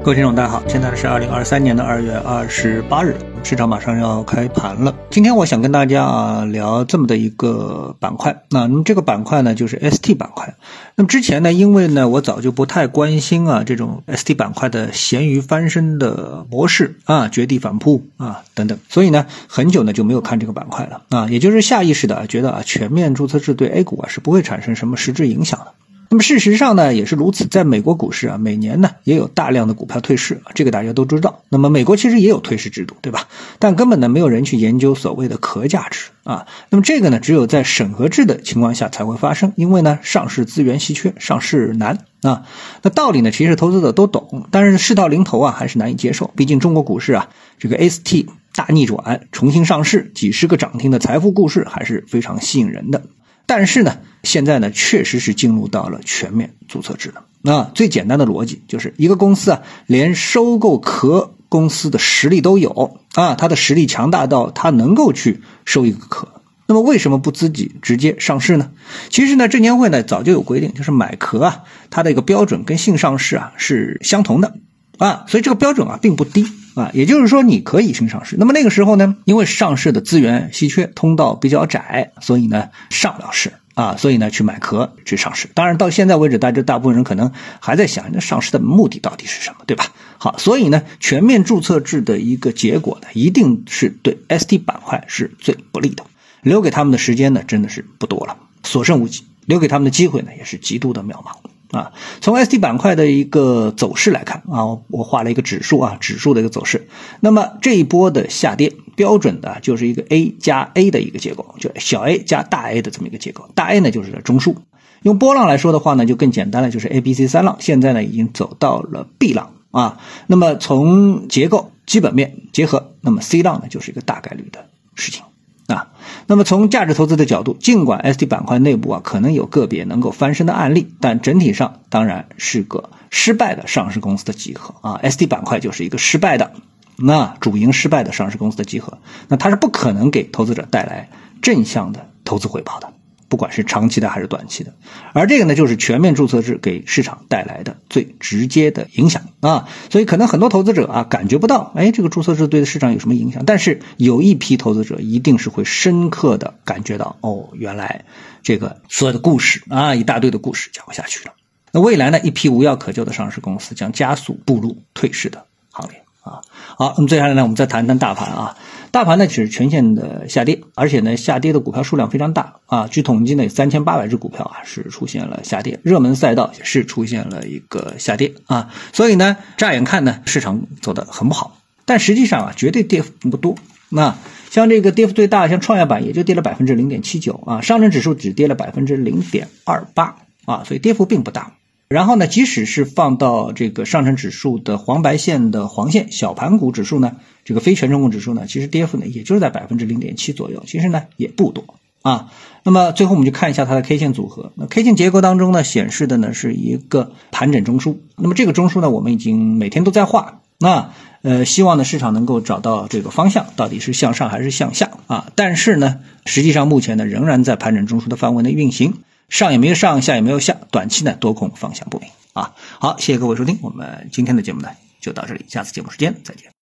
各位听众，大家好，现在是二零二三年的二月二十八日，市场马上要开盘了。今天我想跟大家啊聊这么的一个板块，那那么这个板块呢就是 ST 板块。那么之前呢，因为呢我早就不太关心啊这种 ST 板块的咸鱼翻身的模式啊，绝地反扑啊等等，所以呢很久呢就没有看这个板块了啊，也就是下意识的觉得啊全面注册制对 A 股啊是不会产生什么实质影响的。那么事实上呢，也是如此。在美国股市啊，每年呢也有大量的股票退市，这个大家都知道。那么美国其实也有退市制度，对吧？但根本呢没有人去研究所谓的壳价值啊。那么这个呢，只有在审核制的情况下才会发生，因为呢上市资源稀缺，上市难啊。那道理呢，其实投资者都懂，但是事到临头啊，还是难以接受。毕竟中国股市啊，这个 ST 大逆转，重新上市，几十个涨停的财富故事，还是非常吸引人的。但是呢，现在呢，确实是进入到了全面注册制了。那最简单的逻辑就是一个公司啊，连收购壳公司的实力都有啊，它的实力强大到它能够去收一个壳。那么为什么不自己直接上市呢？其实呢，证监会呢早就有规定，就是买壳啊，它的一个标准跟性上市啊是相同的啊，所以这个标准啊并不低。啊，也就是说你可以新上市。那么那个时候呢，因为上市的资源稀缺，通道比较窄，所以呢上不了市啊，所以呢去买壳去上市。当然到现在为止，大家大部分人可能还在想，那上市的目的到底是什么，对吧？好，所以呢全面注册制的一个结果呢，一定是对 ST 板块是最不利的，留给他们的时间呢真的是不多了，所剩无几，留给他们的机会呢也是极度的渺茫。啊，从 ST 板块的一个走势来看啊，我画了一个指数啊，指数的一个走势。那么这一波的下跌，标准的就是一个 A 加 A 的一个结构，就小 a 加大 A 的这么一个结构。大 A 呢就是中枢，用波浪来说的话呢，就更简单了，就是 A、B、C 三浪。现在呢已经走到了 B 浪啊。那么从结构基本面结合，那么 C 浪呢就是一个大概率的事情。啊，那么从价值投资的角度，尽管 ST 板块内部啊可能有个别能够翻身的案例，但整体上当然是个失败的上市公司的集合啊。ST 板块就是一个失败的，那主营失败的上市公司的集合，那它是不可能给投资者带来正向的投资回报的。不管是长期的还是短期的，而这个呢，就是全面注册制给市场带来的最直接的影响啊。所以可能很多投资者啊感觉不到，哎，这个注册制对市场有什么影响？但是有一批投资者一定是会深刻的感觉到，哦，原来这个所有的故事啊，一大堆的故事讲不下去了。那未来呢，一批无药可救的上市公司将加速步入退市的行列啊。好，那么接下来呢，我们再谈谈大盘啊。大盘呢只是全线的下跌，而且呢下跌的股票数量非常大啊。据统计呢，有三千八百只股票啊是出现了下跌，热门赛道也是出现了一个下跌啊。所以呢，乍眼看呢，市场走得很不好，但实际上啊，绝对跌幅不多。那像这个跌幅最大，像创业板也就跌了百分之零点七九啊，上证指数只跌了百分之零点二八啊，所以跌幅并不大。然后呢，即使是放到这个上证指数的黄白线的黄线小盘股指数呢，这个非权重股指数呢，其实跌幅呢也就是在百分之零点七左右，其实呢也不多啊。那么最后我们就看一下它的 K 线组合，那 K 线结构当中呢显示的呢是一个盘整中枢，那么这个中枢呢我们已经每天都在画，那呃希望呢市场能够找到这个方向，到底是向上还是向下啊？但是呢，实际上目前呢仍然在盘整中枢的范围内运行。上也没有上，下也没有下，短期呢多空方向不明啊。好，谢谢各位收听，我们今天的节目呢就到这里，下次节目时间再见。